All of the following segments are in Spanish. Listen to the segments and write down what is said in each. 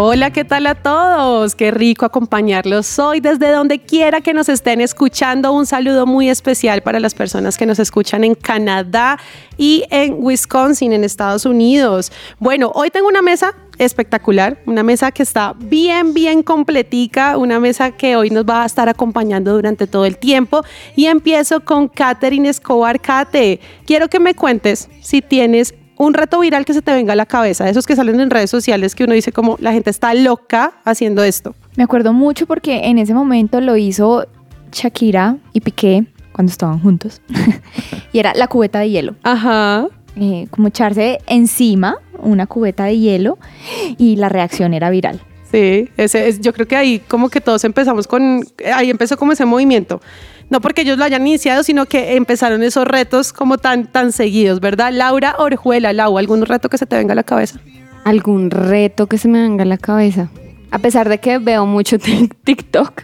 Hola, ¿qué tal a todos? Qué rico acompañarlos hoy desde donde quiera que nos estén escuchando. Un saludo muy especial para las personas que nos escuchan en Canadá y en Wisconsin, en Estados Unidos. Bueno, hoy tengo una mesa espectacular, una mesa que está bien, bien completica, una mesa que hoy nos va a estar acompañando durante todo el tiempo. Y empiezo con Katherine Escobar. Kate, quiero que me cuentes si tienes un reto viral que se te venga a la cabeza, esos que salen en redes sociales que uno dice como la gente está loca haciendo esto. Me acuerdo mucho porque en ese momento lo hizo Shakira y Piqué cuando estaban juntos. y era la cubeta de hielo. Ajá. Eh, como echarse encima una cubeta de hielo y la reacción era viral. Sí, ese es, yo creo que ahí como que todos empezamos con, ahí empezó como ese movimiento. No porque ellos lo hayan iniciado, sino que empezaron esos retos como tan, tan seguidos, ¿verdad? Laura Orjuela, Lau, ¿algún reto que se te venga a la cabeza? algún reto que se me venga a la cabeza. A pesar de que veo mucho TikTok,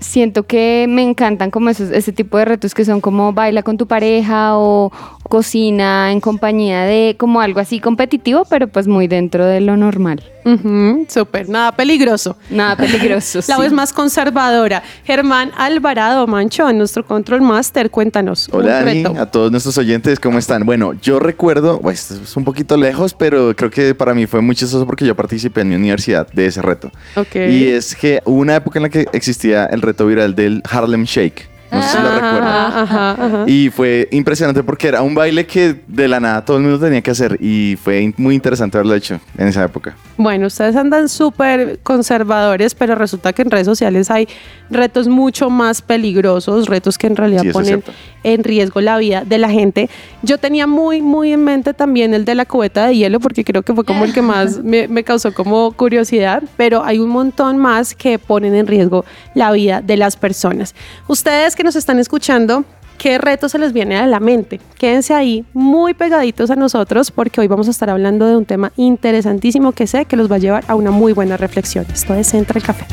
siento que me encantan como esos, ese tipo de retos que son como baila con tu pareja o cocina en compañía de como algo así competitivo, pero pues muy dentro de lo normal. Ujú, Súper, nada peligroso. Nada peligroso. La sí. vez más conservadora. Germán Alvarado Mancho, nuestro control master, cuéntanos. Hola Dani, a todos nuestros oyentes, ¿cómo están? Bueno, yo recuerdo, pues es un poquito lejos, pero creo que para mí fue muy chistoso porque yo participé en mi universidad de ese reto. Y es que hubo una época en la que existía el reto viral del Harlem Shake. No sé si lo recuerdan. Ajá. Y fue impresionante porque era un baile que de la nada todo el mundo tenía que hacer y fue muy interesante haberlo hecho en esa época. Bueno, ustedes andan súper conservadores, pero resulta que en redes sociales hay retos mucho más peligrosos, retos que en realidad Sí, ponen en riesgo la vida de la gente. Yo tenía muy, muy en mente también el de la cubeta de hielo, porque creo que fue como el que más me, me causó como curiosidad, pero hay un montón más que ponen en riesgo la vida de las personas. Ustedes que nos están escuchando, ¿Qué reto se les viene a la mente? Quédense ahí muy pegaditos a nosotros porque hoy vamos a estar hablando de un tema interesantísimo que sé que los va a llevar a una muy buena reflexión. Esto es Entra el Café.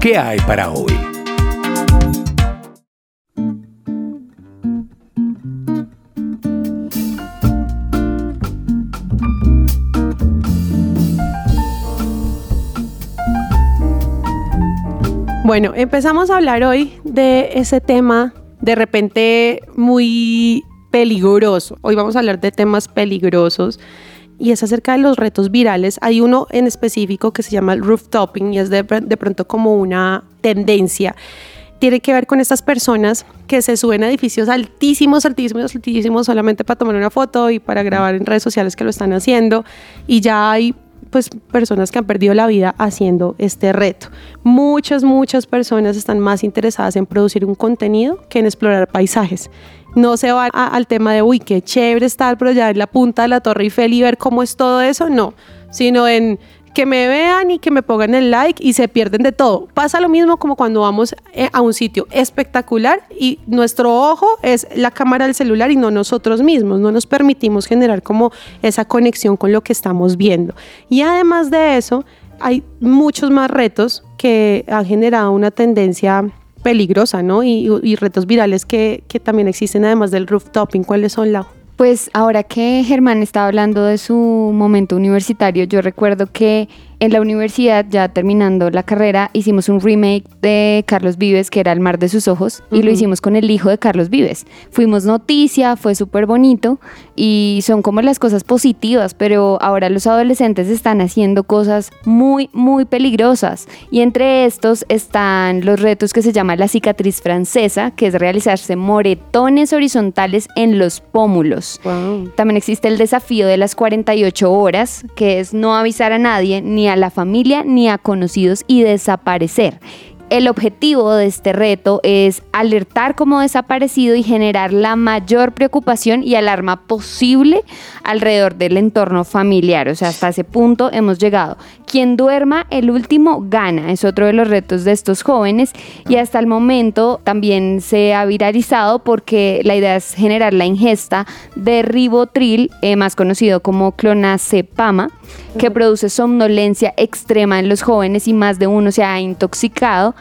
¿Qué hay para hoy? Bueno, empezamos a hablar hoy de ese tema de repente muy peligroso. Hoy vamos a hablar de temas peligrosos y es acerca de los retos virales. Hay uno en específico que se llama el rooftopping y es de, de pronto como una tendencia. Tiene que ver con estas personas que se suben a edificios altísimos, altísimos, altísimos solamente para tomar una foto y para grabar en redes sociales que lo están haciendo. Y ya hay pues personas que han perdido la vida haciendo este reto. Muchas, muchas personas están más interesadas en producir un contenido que en explorar paisajes. No se van a- al tema de, uy, qué chévere estar por allá en la punta de la Torre Eiffel y ver cómo es todo eso, no, sino en que me vean y que me pongan el like y se pierden de todo. Pasa lo mismo como cuando vamos eh, a un sitio espectacular y nuestro ojo es la cámara del celular y no nosotros mismos. No nos permitimos generar como esa conexión con lo que estamos viendo. Y además de eso, hay muchos más retos que han generado una tendencia peligrosa, ¿no? Y, retos virales que, que también existen además del rooftopping. ¿Cuáles son, Lau? Pues ahora que Germán estaba hablando de su momento universitario, yo recuerdo que en la universidad, ya terminando la carrera, hicimos un remake de Carlos Vives, que era El mar de sus ojos, y lo hicimos con el hijo de Carlos Vives. Fuimos noticia, fue súper bonito, y son como las cosas positivas, pero ahora los adolescentes están haciendo cosas muy, muy peligrosas. Y entre estos están los retos que se llama la cicatriz francesa, que es realizarse moretones horizontales en los pómulos. Wow. También existe el desafío de las 48 horas, que es no avisar a nadie, ni a la familia, ni a conocidos y desaparecer. El objetivo de este reto es alertar como desaparecido y generar la mayor preocupación y alarma posible alrededor del entorno familiar. O sea, hasta ese punto hemos llegado. Quien duerma el último gana, es otro de los retos de estos jóvenes y hasta el momento también se ha viralizado porque la idea es generar la ingesta de ribotril, eh, más conocido como clonazepama, que produce somnolencia extrema en los jóvenes y más de uno se ha intoxicado.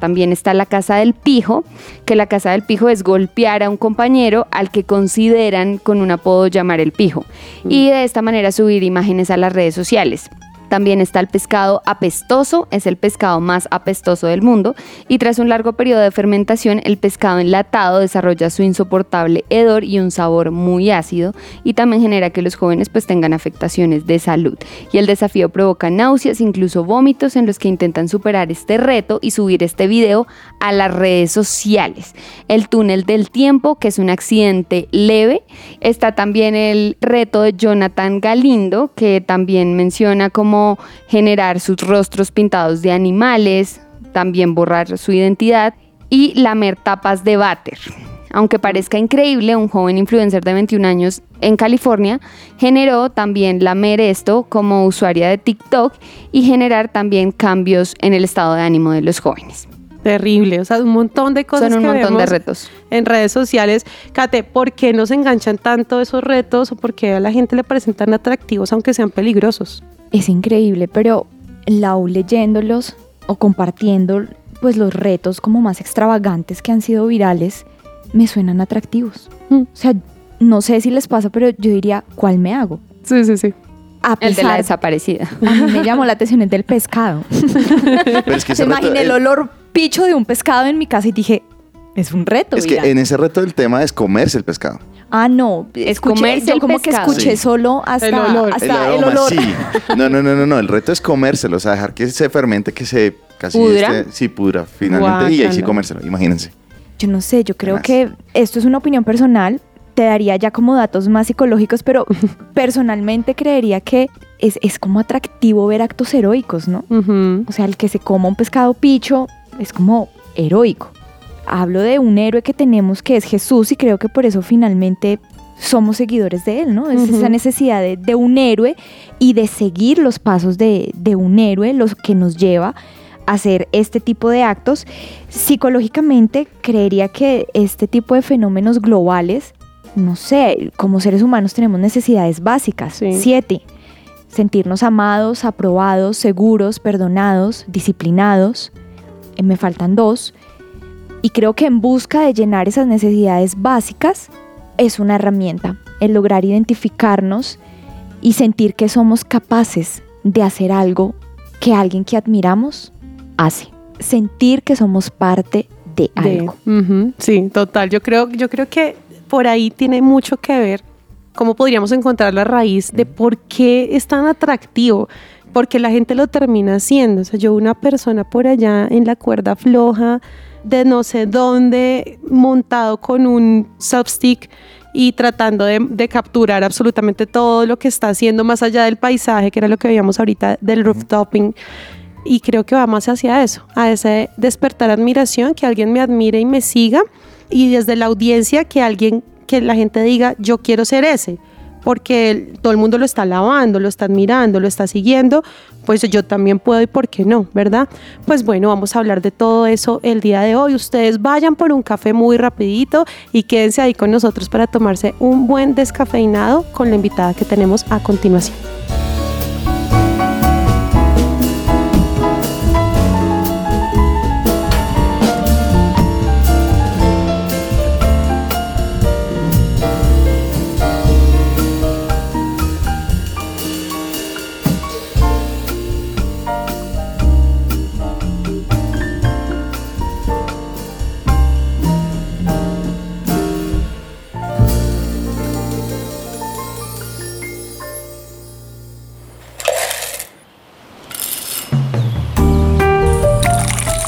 También está la casa del pijo, que la casa del pijo es golpear a un compañero al que consideran con un apodo llamar el pijo y de esta manera subir imágenes a las redes sociales. También está el pescado apestoso, es el pescado más apestoso del mundo y tras un largo periodo de fermentación el pescado enlatado desarrolla su insoportable hedor y un sabor muy ácido y también genera que los jóvenes pues tengan afectaciones de salud. Y el desafío provoca náuseas, incluso vómitos en los que intentan superar este reto y subir este video a las redes sociales. El túnel del tiempo, que es un accidente leve. Está también el reto de Jonathan Galindo, que también menciona como generar sus rostros pintados de animales, también borrar su identidad y lamer tapas de váter. Aunque parezca increíble, un joven influencer de 21 años en California generó también lamer esto como usuaria de TikTok y generar también cambios en el estado de ánimo de los jóvenes. Terrible, o sea, un montón de cosas Son un que montón de retos. en redes sociales. Kate, ¿por qué nos enganchan tanto esos retos o por qué a la gente le parecen tan atractivos aunque sean peligrosos? Es increíble, pero Lau leyéndolos o compartiendo pues los retos como más extravagantes que han sido virales, me suenan atractivos. Mm. O sea, no sé si les pasa, pero yo diría, ¿cuál me hago? Sí, sí, sí. A El de la desaparecida. a mí me llamó la atención el del pescado. Pero es que Se imaginé el el- olor picho de un pescado en mi casa y dije, es un reto. es que viral". en ese reto el tema es comerse el pescado. Ah, no. Es escuché- comerse yo el como pescado. que escuché Sí. solo hasta El olor. hasta el el, aroma, olor. sí. No, no, no, no, no. El reto es comérselo, o sea, dejar que se fermente, que se casi ¿Pudra? este- sí, pudra finalmente y ahí sí comérselo, imagínense. Yo no sé, yo creo que esto es una opinión personal. Te daría ya como datos más psicológicos, pero personalmente creería que es, es como atractivo ver actos heroicos, ¿no? O sea, el que se coma un pescado picho es como heroico. Hablo de un héroe que tenemos que es Jesús y creo que por eso finalmente somos seguidores de él, ¿no? Es esa necesidad de, de un héroe y de seguir los pasos de, de un héroe, los que nos lleva a hacer este tipo de actos. Psicológicamente creería que este tipo de fenómenos globales, no sé, como seres humanos tenemos necesidades básicas, Sí. siete, sentirnos amados, aprobados, seguros, perdonados, disciplinados. Eh, me faltan dos. Y creo que en busca de llenar esas necesidades básicas es una herramienta, el lograr identificarnos y sentir que somos capaces de hacer algo que alguien que admiramos hace. Sentir que somos parte de De- algo. Sí, total. Yo creo, yo creo que por ahí tiene mucho que ver cómo podríamos encontrar la raíz de por qué es tan atractivo. Porque la gente lo termina haciendo. O sea, yo una persona por allá en la cuerda floja de no sé dónde, montado con un substick y tratando de, de capturar absolutamente todo lo que está haciendo más allá del paisaje, que era lo que veíamos ahorita del rooftoping. Y creo que va más hacia eso, a ese despertar admiración, que alguien me admire y me siga. Y desde la audiencia que alguien, que la gente diga, yo quiero ser ese. Porque todo el mundo lo está alabando, lo está admirando, lo está siguiendo, pues yo también puedo y por qué no, ¿verdad? Pues bueno, vamos a hablar de todo eso el día de hoy. Ustedes vayan por un café muy rapidito y quédense ahí con nosotros para tomarse un buen descafeinado con la invitada que tenemos a continuación.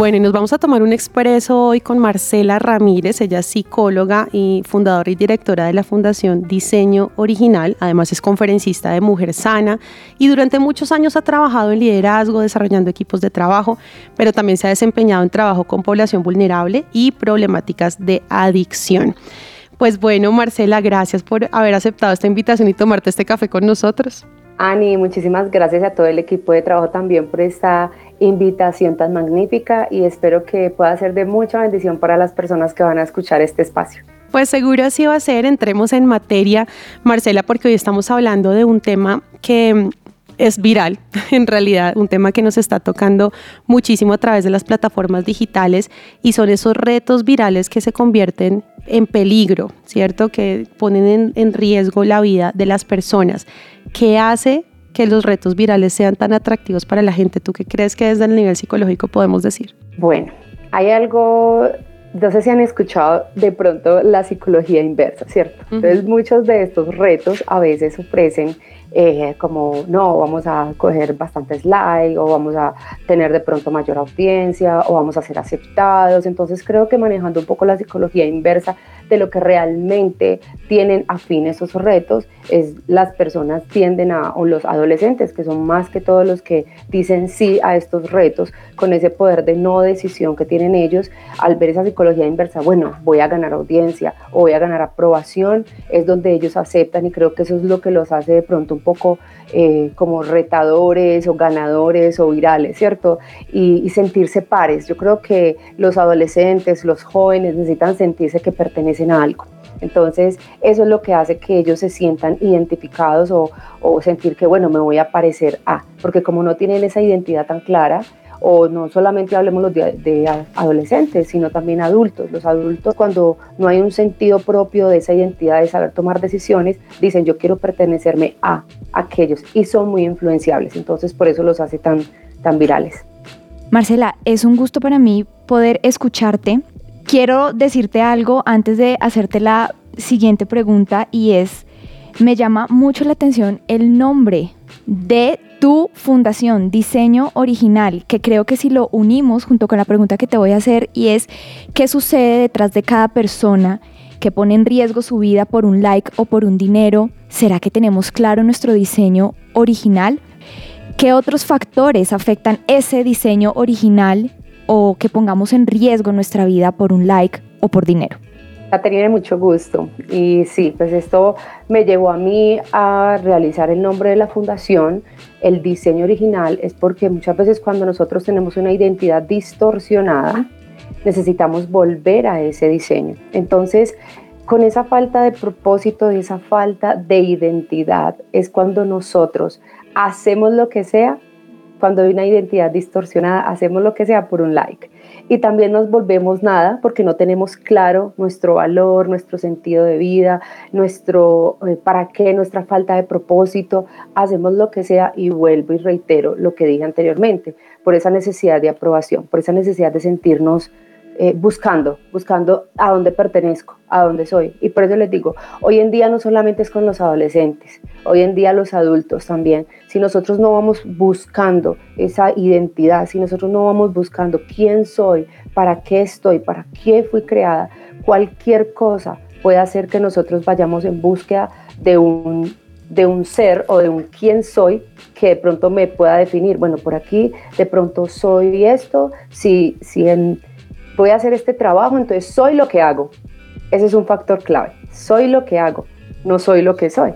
Bueno, y nos vamos a tomar un expreso hoy con Marcela Ramírez. Ella es psicóloga y fundadora y directora de la Fundación Diseño Original. Además es conferencista de Mujer Sana y durante muchos años ha trabajado en liderazgo, desarrollando equipos de trabajo, pero también se ha desempeñado en trabajo con población vulnerable y problemáticas de adicción. Pues bueno, Marcela, gracias por haber aceptado esta invitación y tomarte este café con nosotros. Ani, muchísimas gracias a todo el equipo de trabajo también por esta invitación tan magnífica y espero que pueda ser de mucha bendición para las personas que van a escuchar este espacio. Pues seguro así va a ser. Entremos en materia, Marcela, porque hoy estamos hablando de un tema que es viral, en realidad, un tema que nos está tocando muchísimo a través de las plataformas digitales y son esos retos virales que se convierten en peligro, ¿cierto? Que ponen en, en riesgo la vida de las personas. ¿Qué hace que los retos virales sean tan atractivos para la gente? ¿Tú qué crees que desde el nivel psicológico podemos decir? Bueno, hay algo, no sé si han escuchado de pronto la psicología inversa, ¿cierto? Entonces muchos de estos retos a veces ofrecen eh, como no, vamos a coger bastantes likes o vamos a tener de pronto mayor audiencia o vamos a ser aceptados. Entonces creo que manejando un poco la psicología inversa de lo que realmente tienen afín esos retos es las personas tienden a, o los adolescentes, que son más que todos los que dicen sí a estos retos, con ese poder de no decisión que tienen ellos, al ver esa psicología inversa, bueno, voy a ganar audiencia o voy a ganar aprobación, es donde ellos aceptan y creo que eso es lo que los hace de pronto poco eh, como retadores o ganadores o virales, ¿cierto? Y, y sentirse pares. Yo creo que los adolescentes, los jóvenes necesitan sentirse que pertenecen a algo. Entonces, eso es lo que hace que ellos se sientan identificados o, o, sentir que, bueno, me voy a parecer a, porque como no tienen esa identidad tan clara, o no solamente hablemos de, de, adolescentes, sino también adultos. Los adultos cuando no hay un sentido propio de esa identidad, de saber tomar decisiones, dicen yo quiero pertenecerme a aquellos y son muy influenciables. Entonces por eso los hace tan, tan virales. Marcela, es un gusto para mí poder escucharte. Quiero decirte algo antes de hacerte la siguiente pregunta y es, me llama mucho la atención el nombre de tu fundación, diseño original, que creo que si lo unimos junto con la pregunta que te voy a hacer y es, ¿qué sucede detrás de cada persona que pone en riesgo su vida por un like o por un dinero? ¿Será que tenemos claro nuestro diseño original? ¿Qué otros factores afectan ese diseño original o que pongamos en riesgo nuestra vida por un like o por dinero? Caterina, mucho gusto. Y sí, pues esto me llevó a mí a realizar el nombre de la fundación. El diseño original es porque muchas veces cuando nosotros tenemos una identidad distorsionada, necesitamos volver a ese diseño. Entonces, con esa falta de propósito, esa falta de identidad, es cuando nosotros hacemos lo que sea, cuando hay una identidad distorsionada, hacemos lo que sea por un like y también nos volvemos nada porque no tenemos claro nuestro valor, nuestro sentido de vida, nuestro eh, para qué, nuestra falta de propósito, hacemos lo que sea y vuelvo y reitero lo que dije anteriormente, por esa necesidad de aprobación, por esa necesidad de sentirnos eh, buscando, buscando a dónde pertenezco, a dónde soy. Y por eso les digo, hoy en día no solamente es con los adolescentes, hoy en día los adultos también. Si nosotros no vamos buscando esa identidad, si nosotros no vamos buscando quién soy, para qué estoy, para qué fui creada, cualquier cosa puede hacer que nosotros vayamos en búsqueda de un de un ser o de un quién soy que de pronto me pueda definir. Bueno, por aquí de pronto soy esto, si, si voy a hacer este trabajo, entonces soy lo que hago. Ese es un factor clave. Soy lo que hago, no soy lo que soy.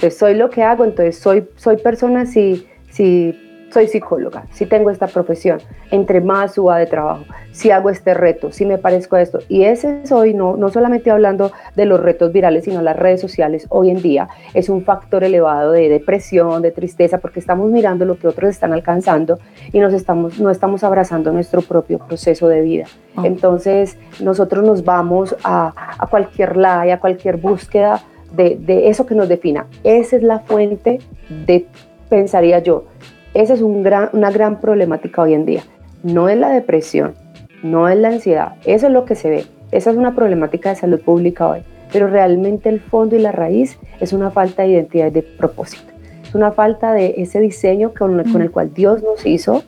Entonces soy lo que hago, entonces soy, soy persona si, si soy psicóloga, si tengo esta profesión, entre más suba de trabajo, si hago este reto, si me parezco a esto. Y ese soy, no, no solamente hablando de los retos virales, sino las redes sociales hoy en día, es un factor elevado de depresión, de tristeza, porque estamos mirando lo que otros están alcanzando y nos estamos, no estamos abrazando nuestro propio proceso de vida. Oh. Entonces, nosotros nos vamos a, a cualquier like, a cualquier búsqueda de, de eso que nos defina. Esa es la fuente de, pensaría yo, esa es un gran, una gran problemática hoy en día. No es la depresión, no es la ansiedad, eso es lo que se ve. Esa es una problemática de salud pública hoy. Pero realmente el fondo y la raíz es una falta de identidad y de propósito. Es una falta de ese diseño con, con el cual Dios nos hizo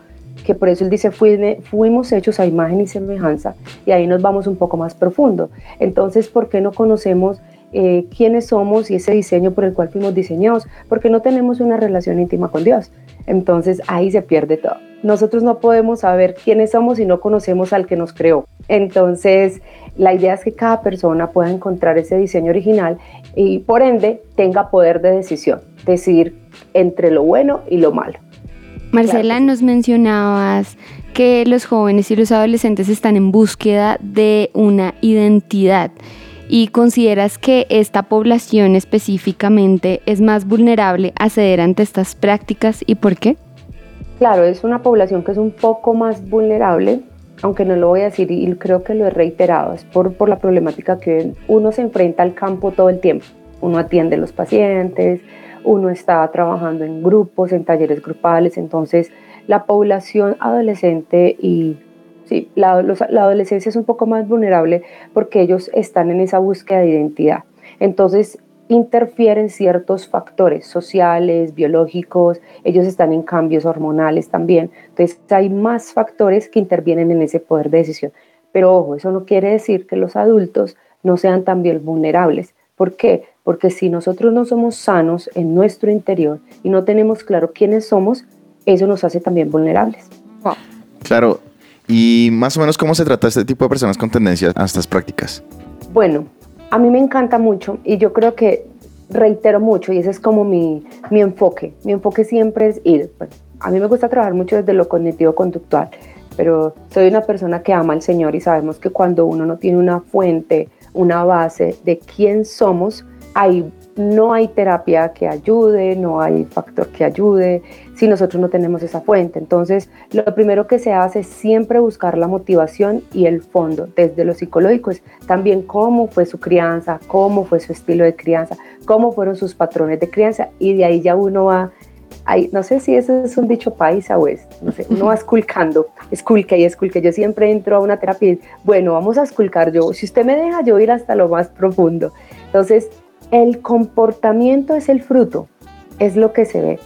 que por eso él dice, fuimos hechos a imagen y semejanza, y ahí nos vamos un poco más profundo. Entonces, ¿por qué no conocemos eh, quiénes somos y ese diseño por el cual fuimos diseñados? Porque no tenemos una relación íntima con Dios. Entonces, ahí se pierde todo. Nosotros no podemos saber quiénes somos si no conocemos al que nos creó. Entonces, la idea es que cada persona pueda encontrar ese diseño original y por ende tenga poder de decisión, decidir entre lo bueno y lo malo. Marcela, nos mencionabas que los jóvenes y los adolescentes están en búsqueda de una identidad y consideras que esta población específicamente es más vulnerable a ceder ante estas prácticas y por qué? Claro, es una población que es un poco más vulnerable, aunque no lo voy a decir y creo que lo he reiterado, es por, por la problemática que uno se enfrenta al campo todo el tiempo. Uno atiende a los pacientes, uno está trabajando en grupos, en talleres grupales, entonces la población adolescente y sí, la, adolescencia es un poco más vulnerable porque ellos están en esa búsqueda de identidad. Entonces interfieren ciertos factores sociales, biológicos, ellos están en cambios hormonales también, entonces hay más factores que intervienen en ese poder de decisión. Pero ojo, eso no quiere decir que los adultos no sean también vulnerables. ¿Por qué? Porque si nosotros no somos sanos en nuestro interior y no tenemos claro quiénes somos, eso nos hace también vulnerables. Claro. ¿Y más o menos cómo se trata este tipo de personas con tendencias a estas prácticas? Bueno, a mí me encanta mucho y yo creo que reitero mucho y ese es como mi, mi enfoque. Mi enfoque siempre es ir. a mí me gusta trabajar mucho desde lo cognitivo-conductual, pero soy una persona que ama al Señor y sabemos que cuando uno no tiene una fuente, una base de quién somos, hay, no hay terapia que ayude, no hay factor que ayude si nosotros no tenemos esa fuente. Entonces, lo primero que se hace es siempre buscar la motivación y el fondo, desde lo psicológico, es también cómo fue su crianza, cómo fue su estilo de crianza, cómo fueron sus patrones de crianza y de ahí ya uno va no sé si eso es un dicho paisa o es, no sé, uno va esculcando, esculque y esculque. Yo siempre entro a una terapia y, bueno, vamos a esculcar yo, si usted me deja yo ir hasta lo más profundo. Entonces, el comportamiento es el fruto, es lo que se ve.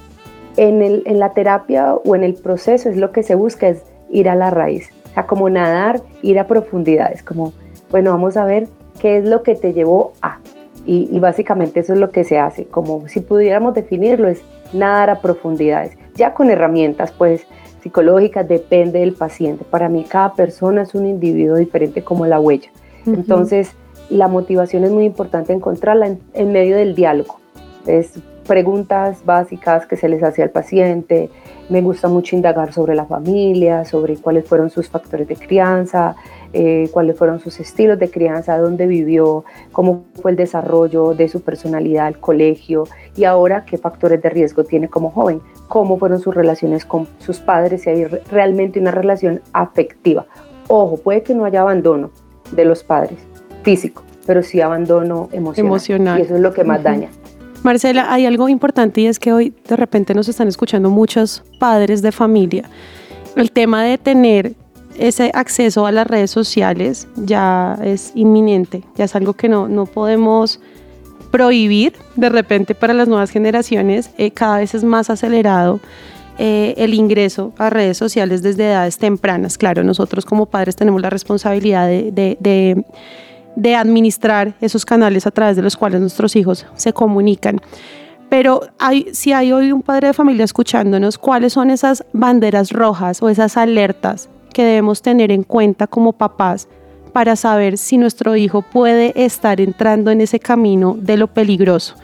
En, el, en la terapia o en el proceso es lo que se busca, es ir a la raíz. O sea, como nadar, ir a profundidades, como, bueno, vamos a ver qué es lo que te llevó a. Y, y básicamente eso es lo que se hace, como si pudiéramos definirlo, es nadar a profundidades, ya con herramientas pues psicológicas, depende del paciente. Para mí cada persona es un individuo diferente como la huella. Entonces, la motivación es muy importante encontrarla en, medio del diálogo. Es preguntas básicas que se les hace al paciente. Me gusta mucho indagar sobre la familia, sobre cuáles fueron sus factores de crianza, eh, cuáles fueron sus estilos de crianza, dónde vivió, cómo fue el desarrollo de su personalidad, el colegio y ahora qué factores de riesgo tiene como joven, cómo fueron sus relaciones con sus padres, si hay realmente una relación afectiva. Ojo, puede que no haya abandono de los padres físico, pero sí abandono emocional. Y eso es lo que más daña. Marcela, hay algo importante y es que hoy de repente nos están escuchando muchos padres de familia. El tema de tener ese acceso a las redes sociales ya es inminente, ya es algo que no, no podemos prohibir de repente para las nuevas generaciones, eh, cada vez es más acelerado eh, el ingreso a redes sociales desde edades tempranas. Claro, nosotros como padres tenemos la responsabilidad de, administrar esos canales a través de los cuales nuestros hijos se comunican. Pero si hay hoy un padre de familia escuchándonos, ¿cuáles son esas banderas rojas o esas alertas que debemos tener en cuenta como papás para saber si nuestro hijo puede estar entrando en ese camino de lo peligroso,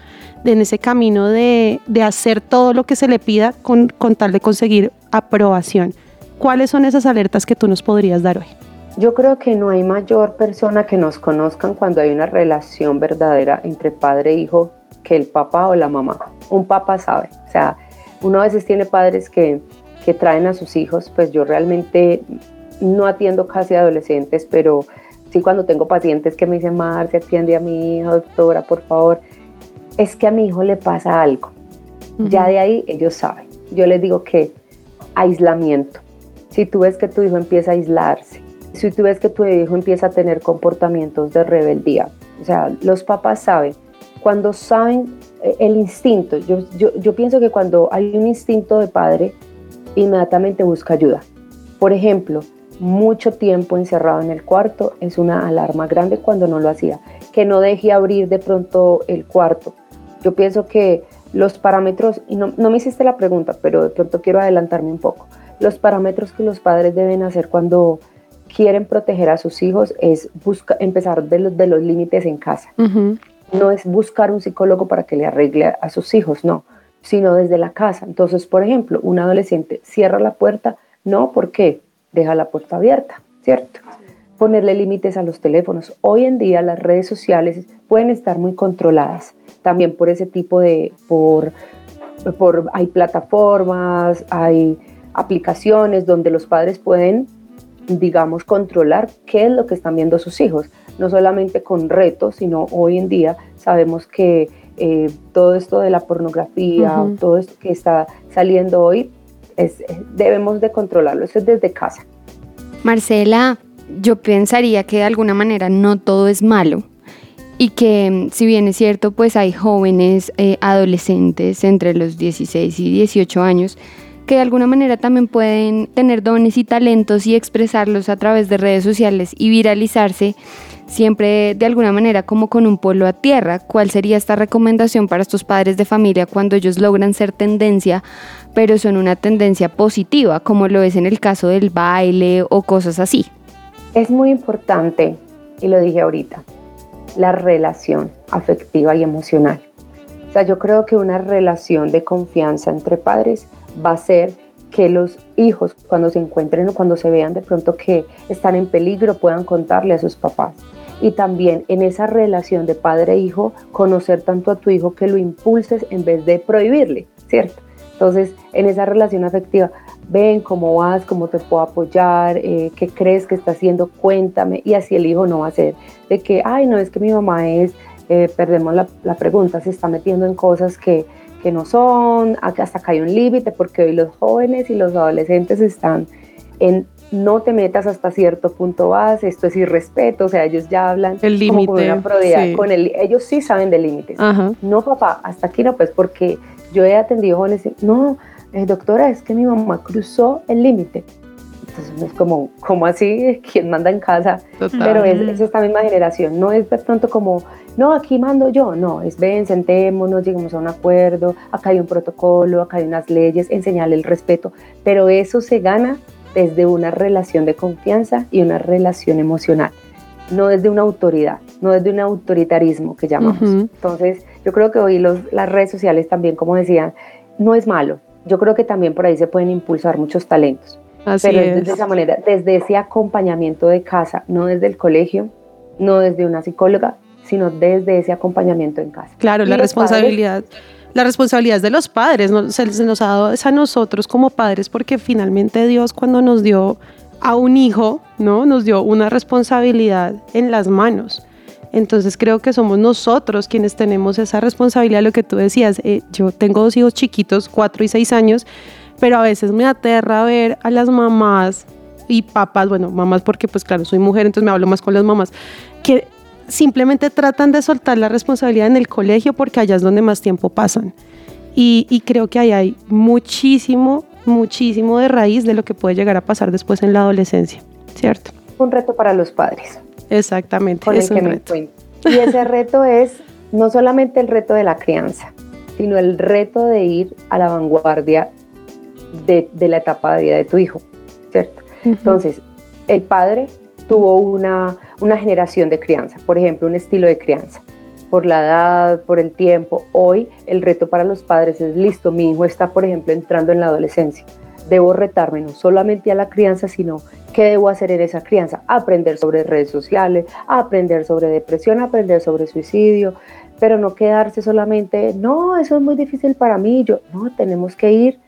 en ese camino de, hacer todo lo que se le pida con, con tal de conseguir aprobación. ¿Cuáles son esas alertas que tú nos podrías dar hoy? Yo creo que no hay mayor persona que nos conozcan cuando hay una relación verdadera entre padre e hijo que el papá o la mamá. Un papá sabe, o sea, uno a veces tiene padres que que traen a sus hijos, pues yo realmente no atiendo casi adolescentes, pero sí cuando tengo pacientes que me dicen, Marcia, atiende a mi hija, doctora, por favor, es que a mi hijo le pasa algo. Ya de ahí ellos saben. Yo les digo que aislamiento. Si tú ves que tu hijo empieza a aislarse, si tú ves que tu hijo empieza a tener comportamientos de rebeldía, o sea, los papás saben, cuando saben eh, el instinto, yo, yo, yo pienso que cuando hay un instinto de padre, inmediatamente busca ayuda. Por ejemplo, mucho tiempo encerrado en el cuarto es una alarma grande cuando no lo hacía. Que no deje abrir de pronto el cuarto. Yo pienso que los parámetros, y no, me hiciste la pregunta, pero de pronto quiero adelantarme un poco. Los parámetros que los padres deben hacer cuando quieren proteger a sus hijos es buscar, empezar de los, de los límites en casa. No es buscar un psicólogo para que le arregle a sus hijos, no, sino desde la casa. Entonces, por ejemplo, un adolescente cierra la puerta, no, ¿por qué? Deja la puerta abierta, ¿cierto? Ponerle límites a los teléfonos. Hoy en día las redes sociales pueden estar muy controladas también por ese tipo de, por, por, hay plataformas, hay aplicaciones donde los padres pueden, digamos, controlar qué es lo que están viendo sus hijos, no solamente con retos, sino hoy en día sabemos que eh, todo esto de la pornografía, todo esto que está saliendo hoy, es, debemos de controlarlo, eso es desde casa. Marcela, yo pensaría que de alguna manera no todo es malo y que si bien es cierto, pues hay jóvenes, eh, adolescentes entre los 16 y 18 años que de alguna manera también pueden tener dones y talentos y expresarlos a través de redes sociales y viralizarse siempre de alguna manera como con un polo a tierra. ¿Cuál sería esta recomendación para estos padres de familia cuando ellos logran ser tendencia, pero son una tendencia positiva, como lo es en el caso del baile o cosas así? Es muy importante, y lo dije ahorita, la relación afectiva y emocional. O sea, yo creo que una relación de confianza entre padres va a ser que los hijos cuando se encuentren o cuando se vean de pronto que están en peligro puedan contarle a sus papás. Y también en esa relación de padre-hijo, e conocer tanto a tu hijo que lo impulses en vez de prohibirle, ¿cierto? Entonces, en esa relación afectiva, ven cómo vas, cómo te puedo apoyar, eh, qué crees que está haciendo, cuéntame. Y así el hijo no va a ser de que, ay, no es que mi mamá es, eh, perdemos la, la, pregunta, se está metiendo en cosas que, que no son, hasta acá hay un límite, porque hoy los jóvenes y los adolescentes están en no te metas hasta cierto punto vas, esto es irrespeto, o sea, ellos ya hablan el límite, con el, ellos sí saben de límites. No, papá, hasta aquí no, pues porque yo he atendido jóvenes, no, eh, doctora, es que mi mamá cruzó el límite. Entonces es como, ¿cómo así? ¿Quién manda en casa? Pero es, es, esta misma generación, no es de pronto como, no, aquí mando yo, no, es ven, sentémonos, lleguemos a un acuerdo, acá hay un protocolo, acá hay unas leyes, enseñarle el respeto, pero eso se gana desde una relación de confianza y una relación emocional, no desde una autoridad, no desde un autoritarismo que llamamos. Entonces, yo creo que hoy los, las redes sociales también, como decían, no es malo, yo creo que también por ahí se pueden impulsar muchos talentos. Así pero es. desde esa manera, desde ese acompañamiento de casa, no desde el colegio, no desde una psicóloga, sino desde ese acompañamiento en casa. Claro, la responsabilidad. la responsabilidad es de los padres, se, nos ha dado es a nosotros como padres porque finalmente Dios cuando nos dio a un hijo, ¿no? Nos dio una responsabilidad en las manos. Entonces creo que somos nosotros quienes tenemos esa responsabilidad, lo que tú decías, eh, yo tengo dos hijos chiquitos, cuatro y seis años, pero a veces me aterra ver a las mamás y papás, bueno, mamás porque pues claro, soy mujer, entonces me hablo más con las mamás, que simplemente tratan de soltar la responsabilidad en el colegio porque allá es donde más tiempo pasan. Y, y creo que ahí hay muchísimo, muchísimo de raíz de lo que puede llegar a pasar después en la adolescencia, ¿cierto? Un reto para los padres. Exactamente, es un reto. Y ese reto es no solamente el reto de la crianza, sino el reto de ir a la vanguardia de, la etapa de vida de tu hijo, ¿cierto? Entonces, el padre tuvo una, una generación de crianza, por ejemplo, un estilo de crianza, por la edad, por el tiempo. Hoy el reto para los padres es, listo, mi hijo está, por ejemplo, entrando en la adolescencia. Debo retarme no solamente a la crianza, sino qué debo hacer en esa crianza. Aprender sobre redes sociales, aprender sobre depresión, aprender sobre suicidio, pero no quedarse solamente, no, eso es muy difícil para mí. Yo, no, tenemos que ir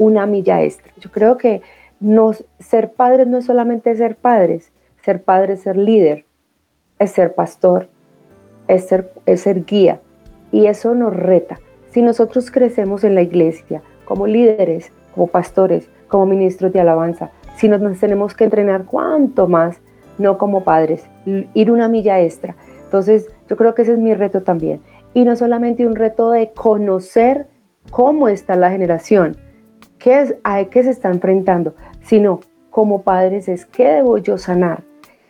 una milla extra. Yo creo que nos, ser padres no es solamente ser padres, ser padre es ser líder, es ser pastor, es ser, es ser guía. Y eso nos reta. Si nosotros crecemos en la iglesia como líderes, como pastores, como ministros de alabanza, si nos, tenemos que entrenar, ¿cuánto más? No como padres, ir una milla extra. Entonces, yo creo que ese es mi reto también. Y no solamente un reto de conocer cómo está la generación, qué es, a qué se está enfrentando, sino como padres es qué debo yo sanar,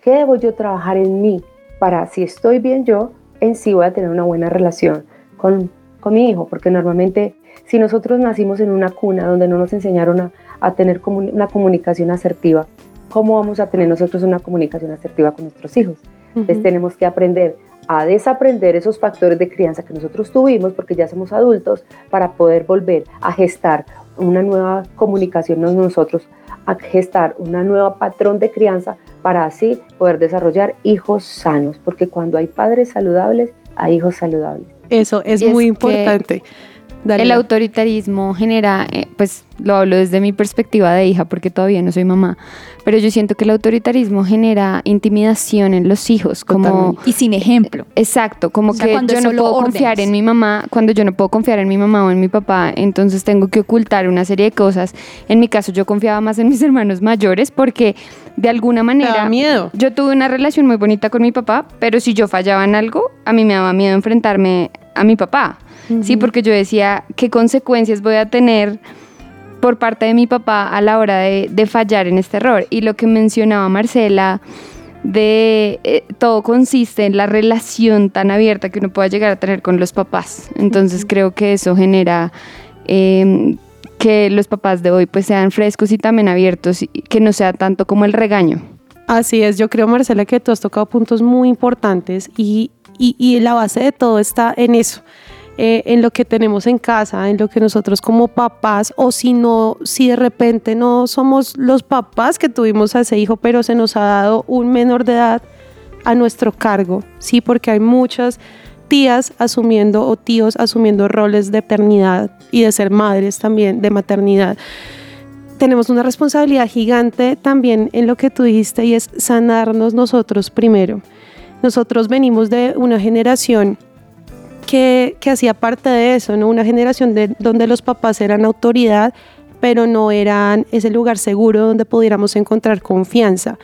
qué debo yo trabajar en mí para si estoy bien yo, en sí voy a tener una buena relación con, con mi hijo, porque normalmente si nosotros nacimos en una cuna donde no nos enseñaron a, a tener una comunicación asertiva, ¿cómo vamos a tener nosotros una comunicación asertiva con nuestros hijos? Entonces tenemos que aprender a desaprender esos factores de crianza que nosotros tuvimos porque ya somos adultos para poder volver a gestar una nueva comunicación con nosotros, a gestar una nueva patrón de crianza para así poder desarrollar hijos sanos, porque cuando hay padres saludables, hay hijos saludables. Eso es muy importante el autoritarismo genera, eh, pues lo hablo desde mi perspectiva de hija porque todavía no soy mamá, pero yo siento que el autoritarismo genera intimidación en los hijos, como y sin ejemplo. Exacto, como que yo no puedo confiar en mi mamá, cuando yo no puedo confiar en mi mamá o en mi papá, entonces tengo que ocultar una serie de cosas. En mi caso yo confiaba más en mis hermanos mayores porque de alguna manera miedo. yo tuve una relación muy bonita con mi papá, pero si yo fallaba en algo, a mí me daba miedo enfrentarme a mi papá. Sí, porque yo decía, ¿qué consecuencias voy a tener por parte de mi papá a la hora de, fallar en este error? Y lo que mencionaba Marcela, de eh, todo consiste en la relación tan abierta que uno pueda llegar a tener con los papás. Entonces creo que eso genera em, que los papás de hoy pues sean frescos y también abiertos, y que no sea tanto como el regaño. Así es, yo creo Marcela que tú has tocado puntos muy importantes y, y la base de todo está en eso eh, en lo que tenemos en casa, en lo que nosotros como papás, o si no, si de repente no somos los papás que tuvimos a ese hijo, pero se nos ha dado un menor de edad a nuestro cargo, sí, porque hay muchas tías asumiendo o tíos asumiendo roles de paternidad y de ser madres también, de maternidad. Tenemos una responsabilidad gigante también en lo que tú dijiste y es sanarnos nosotros primero. Nosotros venimos de una generación que, hacía parte de eso, ¿no? Una generación de, donde los papás eran autoridad, pero no eran ese lugar seguro donde pudiéramos encontrar confianza.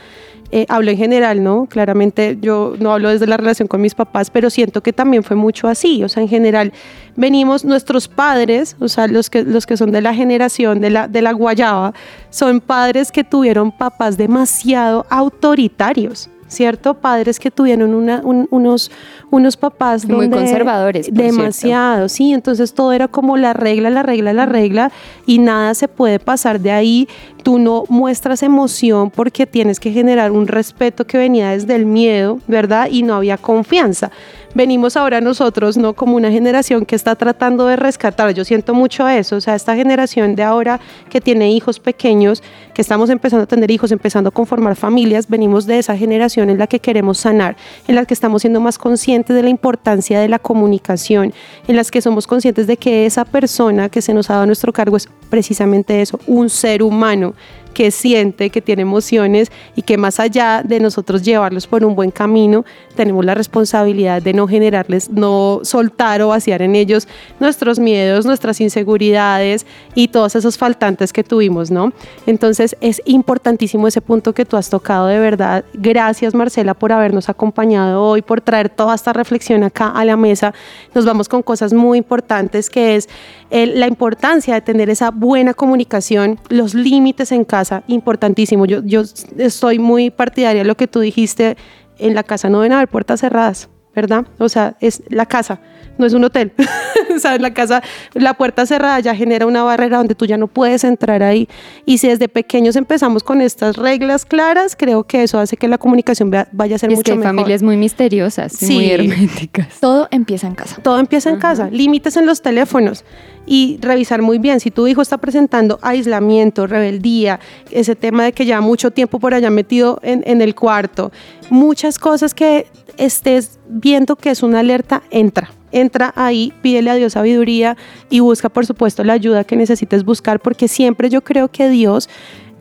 Eh, hablo en general, ¿no? Claramente yo no hablo desde la relación con mis papás, pero siento que también fue mucho así. O sea, en general venimos, nuestros padres, o sea, los que, los que son de la generación de la, de la guayaba, son padres que tuvieron papás demasiado autoritarios. ¿Cierto? Padres que tuvieron unos, unos papás muy conservadores. Demasiado, sí, entonces todo era como la regla, la regla, la regla y nada se puede pasar de ahí. Tú no muestras emoción porque tienes que generar un respeto que venía desde el miedo, ¿verdad? Y no había confianza venimos ahora nosotros, ¿no? Como una generación que está tratando de rescatar. Yo siento mucho eso, o sea, esta generación de ahora que tiene hijos pequeños, que estamos empezando a tener hijos, empezando a conformar familias, venimos de esa generación en la que queremos sanar, en la que estamos siendo más conscientes de la importancia de la comunicación, en las que somos conscientes de que esa persona que se nos ha dado nuestro cargo es precisamente eso, un ser humano que siente, que tiene emociones y que más allá de nosotros llevarlos por un buen camino, tenemos la responsabilidad de no generarles, no soltar o vaciar en ellos nuestros miedos, nuestras inseguridades y todos esos faltantes que tuvimos, ¿no? Entonces es importantísimo ese punto que tú has tocado de verdad. Gracias Marcela por habernos acompañado hoy, por traer toda esta reflexión acá a la mesa. Nos vamos con cosas muy importantes que es la importancia de tener esa buena comunicación, los límites en casa, importantísimo. Yo, yo estoy muy partidaria de lo que tú dijiste, en la casa no deben haber puertas cerradas, ¿verdad? O sea, es la casa no es un hotel. ¿Sabes? La casa, la puerta cerrada ya genera una barrera donde tú ya no puedes entrar ahí. Y si desde pequeños empezamos con estas reglas claras, creo que eso hace que la comunicación vaya a ser es mucho que hay familias muy misteriosas, muy herméticas. Todo empieza en casa. Todo empieza en casa. Límites en los teléfonos y revisar muy bien si tu hijo está presentando aislamiento, rebeldía, ese tema de que lleva mucho tiempo por allá metido en, en el cuarto, muchas cosas que estés viendo que es una alerta, entra. Entra ahí, pídele a Dios sabiduría y busca, por supuesto, la ayuda que necesites buscar, porque siempre yo creo que Dios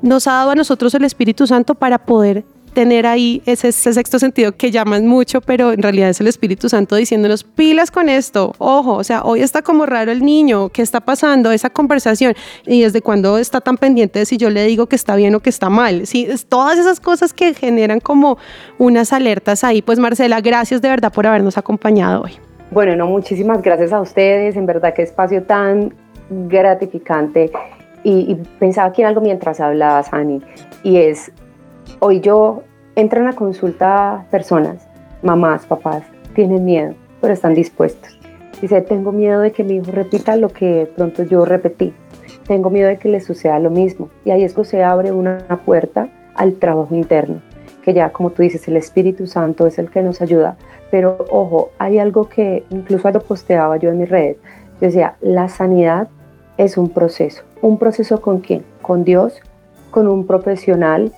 nos ha dado a nosotros el Espíritu Santo para poder tener ahí ese, sexto sentido que llaman mucho, pero en realidad es el Espíritu Santo diciéndonos pilas con esto, ojo, o sea, hoy está como raro el niño, ¿qué está pasando? Esa conversación y desde cuando está tan pendiente de si yo le digo que está bien o que está mal, ¿sí? todas esas cosas que generan como unas alertas ahí. Pues Marcela, gracias de verdad por habernos acompañado hoy. Bueno, no, muchísimas gracias a ustedes, en verdad qué espacio tan gratificante y, pensaba aquí en algo mientras hablabas, Ani, y es, hoy yo entran a consulta personas, mamás, papás, tienen miedo, pero están dispuestos. Dice, tengo miedo de que mi hijo repita lo que pronto yo repetí. Tengo miedo de que le suceda lo mismo. Y ahí es que se abre una puerta al trabajo interno, que ya como tú dices, el Espíritu Santo es el que nos ayuda. Pero ojo, hay algo que incluso lo posteaba yo en mis redes. Yo decía, la sanidad es un proceso. ¿Un proceso con quién? Con Dios, con un profesional,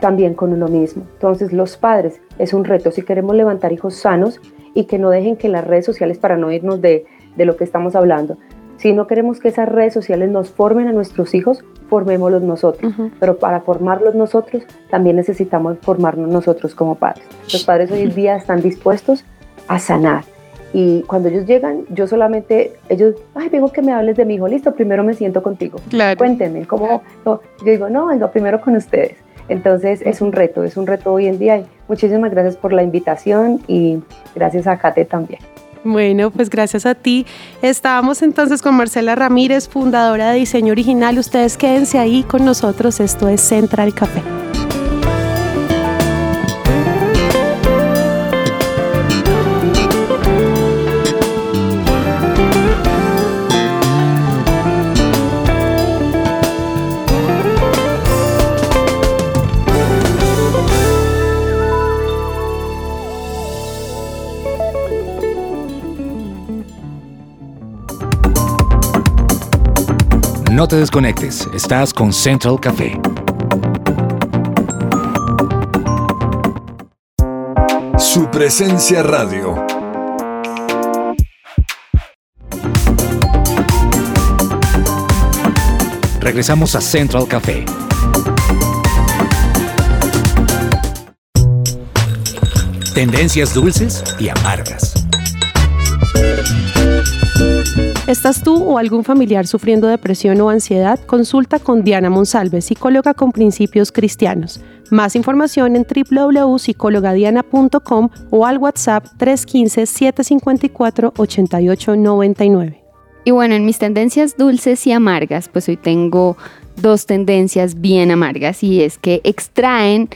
también con uno mismo. Entonces los padres es un reto. Si queremos levantar hijos sanos y que no dejen que las redes sociales, para no irnos de, de lo que estamos hablando, si no queremos que esas redes sociales nos formen a nuestros hijos, formémoslos nosotros. Pero para formarlos nosotros, también necesitamos formarnos nosotros como padres. Los padres hoy en día están dispuestos a sanar. Y cuando ellos llegan, yo solamente, ellos, ay, vengo que me hables de mi hijo, listo, primero me siento contigo. Claro. Cuéntenme, ¿cómo? yo digo, no, vengo primero con ustedes. Entonces es un reto, es un reto hoy en día. Muchísimas gracias por la invitación y gracias a Kate también. Bueno, pues gracias a ti. Estábamos entonces con Marcela Ramírez, fundadora de Diseño Original. Ustedes quédense ahí con nosotros. Esto es Central Café. No te desconectes, estás con Central Café. Su presencia radio. Regresamos a Central Café. Tendencias dulces y amargas. ¿Estás tú o algún familiar sufriendo depresión o ansiedad? Consulta con Diana Monsalve, psicóloga con principios cristianos. Más información en www.psicologadiana.com o al WhatsApp 315-754-8899. Y bueno, en mis tendencias dulces y amargas, pues hoy tengo dos tendencias bien amargas y es que extraen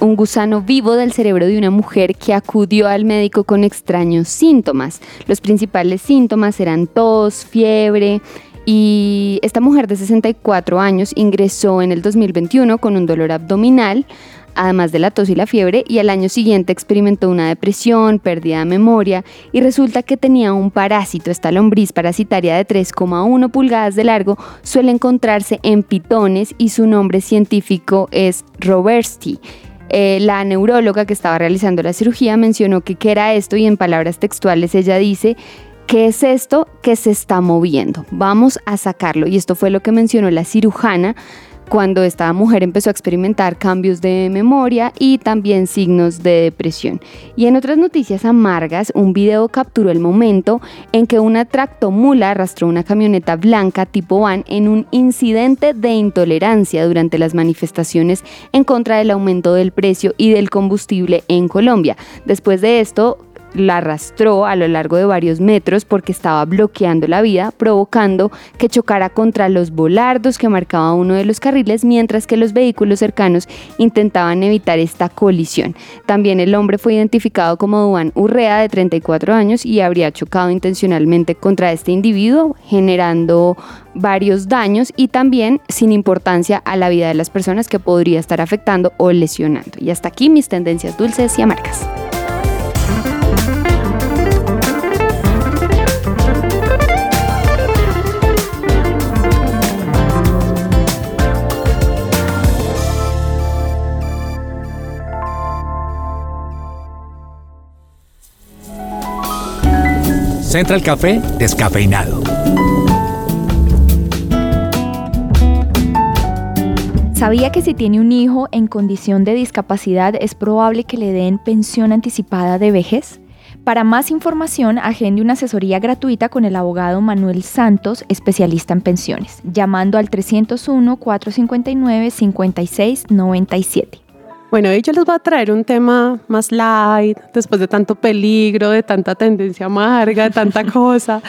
un gusano vivo del cerebro de una mujer que acudió al médico con extraños síntomas. Los principales síntomas eran tos, fiebre, y esta mujer de 64 años ingresó en el 2021 con un dolor abdominal, además de la tos y la fiebre, y al año siguiente experimentó una depresión, pérdida de memoria, y resulta que tenía un parásito, esta lombriz parasitaria de 3,1 pulgadas de largo, suele encontrarse en pitones y su nombre científico es Robersti. Eh, la neuróloga que estaba realizando la cirugía mencionó que qué era esto y en palabras textuales ella dice, ¿qué es esto que se está moviendo? Vamos a sacarlo. Y esto fue lo que mencionó la cirujana cuando esta mujer empezó a experimentar cambios de memoria y también signos de depresión. Y en otras noticias amargas, un video capturó el momento en que una tractomula arrastró una camioneta blanca tipo van en un incidente de intolerancia durante las manifestaciones en contra del aumento del precio y del combustible en Colombia. Después de esto, la arrastró a lo largo de varios metros porque estaba bloqueando la vía, provocando que chocara contra los volardos que marcaba uno de los carriles, mientras que los vehículos cercanos intentaban evitar esta colisión. También el hombre fue identificado como Duan Urrea, de 34 años, y habría chocado intencionalmente contra este individuo, generando varios daños y también sin importancia a la vida de las personas que podría estar afectando o lesionando. Y hasta aquí mis tendencias dulces y amargas. Central Café descafeinado. ¿Sabía que si tiene un hijo en condición de discapacidad es probable que le den pensión anticipada de vejez? Para más información, agende una asesoría gratuita con el abogado Manuel Santos, especialista en pensiones, llamando al 301-459-5697. Bueno, hoy yo les voy a traer un tema más light, después de tanto peligro, de tanta tendencia amarga, de tanta cosa.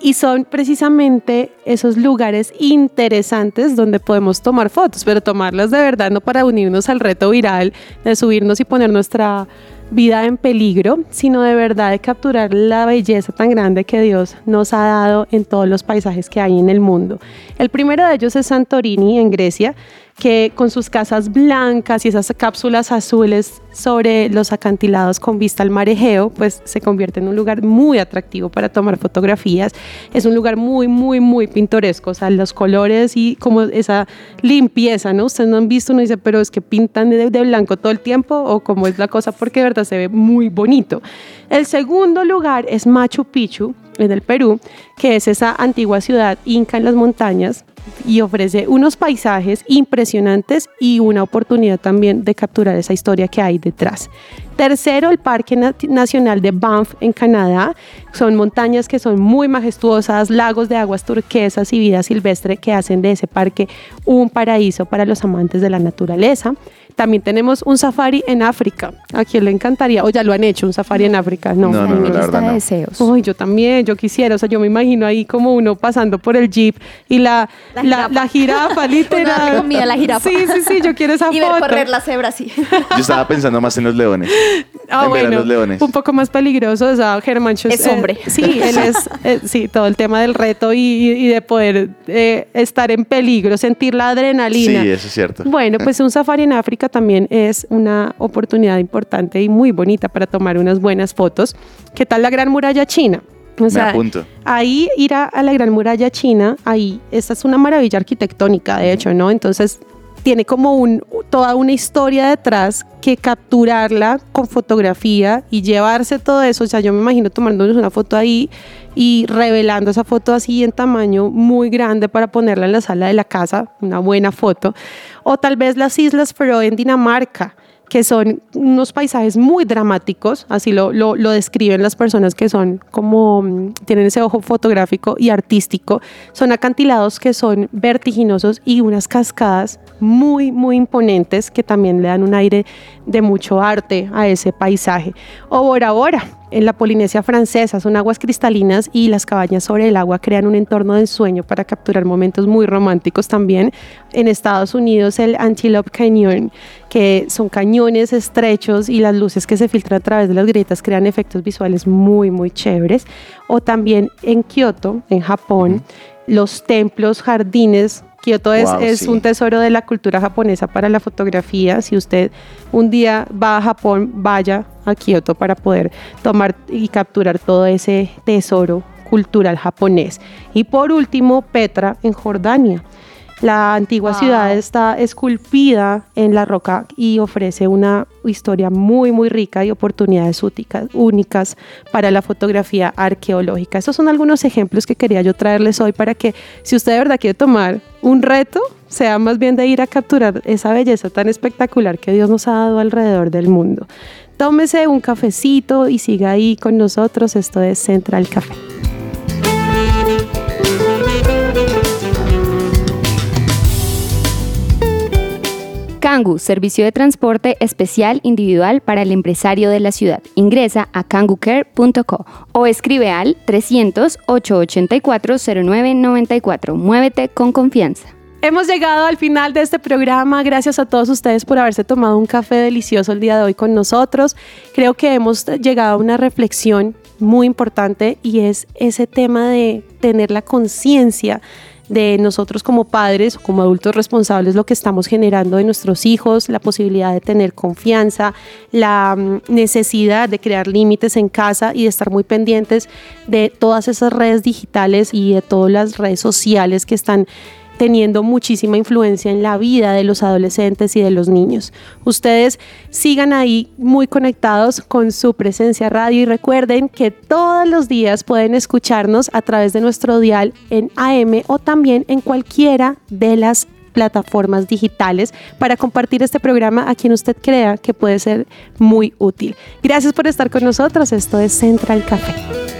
Y son precisamente esos lugares interesantes donde podemos tomar fotos, pero tomarlas de verdad, no para unirnos al reto viral de subirnos y poner nuestra vida en peligro, sino de verdad de capturar la belleza tan grande que Dios nos ha dado en todos los paisajes que hay en el mundo. El primero de ellos es Santorini, en Grecia, que con sus casas blancas y esas cápsulas azules sobre los acantilados con vista al mar Egeo, pues se convierte en un lugar muy atractivo para tomar fotografías. Es un lugar muy, muy, muy pintoresco, o sea, los colores y como esa limpieza, ¿no? Ustedes no han visto, uno dice, pero es que pintan de, blanco todo el tiempo o cómo es la cosa, porque de verdad se ve muy bonito. El segundo lugar es Machu Picchu, en el Perú, que es esa antigua ciudad inca en las montañas, y ofrece unos paisajes impresionantes y una oportunidad también de capturar esa historia que hay detrás. Tercero, el Parque Nacional de Banff en Canadá. Son montañas que son muy majestuosas, lagos de aguas turquesas y vida silvestre que hacen de ese parque un paraíso para los amantes de la naturaleza. También tenemos un safari en África. ¿A quién le encantaría? O ya lo han hecho, un safari en África. No, No, no, no, la verdad no. deseos. Uy, yo también, yo quisiera, o sea, yo me imagino ahí como uno pasando por el jeep y la, La la, jirafa. la jirafa, literal. comida la jirafa. Sí, sí, sí, yo quiero esa Y foto. ver correr la cebra así. Yo estaba pensando más en los leones. Ah, bueno, los leones. un poco más peligroso, o sea, Germán Schuss, Es hombre. eh, sí, él es, eh, sí, todo el tema del reto y, y de poder eh, estar en peligro, sentir la adrenalina. Sí, eso es cierto. Bueno, pues un safari en África también es una oportunidad importante y muy bonita para tomar unas buenas fotos. ¿Qué tal la Gran Muralla China? O Me apunto. ahí ir a, a la Gran Muralla China, ahí, esta es una maravilla arquitectónica, de hecho, ¿no? Entonces, tiene como un, toda una historia detrás que capturarla con fotografía y llevarse todo eso. O sea, yo me imagino tomándonos una foto ahí y revelando esa foto así en tamaño muy grande para ponerla en la sala de la casa, una buena foto. O tal vez las Islas Feroe en Dinamarca que son unos paisajes muy dramáticos, así lo, lo, lo describen las personas que son como, mm, tienen ese ojo fotográfico y artístico, son acantilados que son vertiginosos y unas cascadas muy, muy imponentes que también le dan un aire de mucho arte a ese paisaje. O Bora Bora, en la Polinesia francesa son aguas cristalinas y las cabañas sobre el agua crean un entorno de ensueño para capturar momentos muy románticos también. En Estados Unidos el Antelope Canyon, que son cañones estrechos y las luces que se filtran a través de las grietas crean efectos visuales muy, muy chéveres. O también en Kioto, en Japón, los templos, jardines. Kioto es, Wow, es sí. un tesoro de la cultura japonesa para la fotografía. Si usted un día va a Japón, vaya a Kioto para poder tomar y capturar todo ese tesoro cultural japonés. Y por último, Petra en Jordania. La antigua Wow. ciudad está esculpida en la roca y ofrece una historia muy, muy rica y oportunidades úticas- únicas para la fotografía arqueológica. Estos son algunos ejemplos que quería yo traerles hoy para que si usted de verdad quiere tomar un reto, sea más bien de ir a capturar esa belleza tan espectacular que Dios nos ha dado alrededor del mundo. Tómese un cafecito y siga ahí con nosotros. Esto es Central Café. Kangu, servicio de transporte especial individual para el empresario de la ciudad. Ingresa a kangucare.co o escribe al 300-884-0994. Muévete con confianza. Hemos llegado al final de este programa. Gracias a todos ustedes por haberse tomado un café delicioso el día de hoy con nosotros. Creo que hemos llegado a una reflexión muy importante y es ese tema de tener la conciencia de nosotros como padres o como adultos responsables lo que estamos generando de nuestros hijos, la posibilidad de tener confianza, la mm, necesidad de crear límites en casa y de estar muy pendientes de todas esas redes digitales y de todas las redes sociales que están teniendo muchísima influencia en la vida de los adolescentes y de los niños. Ustedes sigan ahí muy conectados con su presencia radio y recuerden que todos los días pueden escucharnos a través de nuestro dial en AM o también en cualquiera de las plataformas digitales para compartir este programa a quien usted crea que puede ser muy útil. Gracias por estar con nosotros. Esto es Central Café.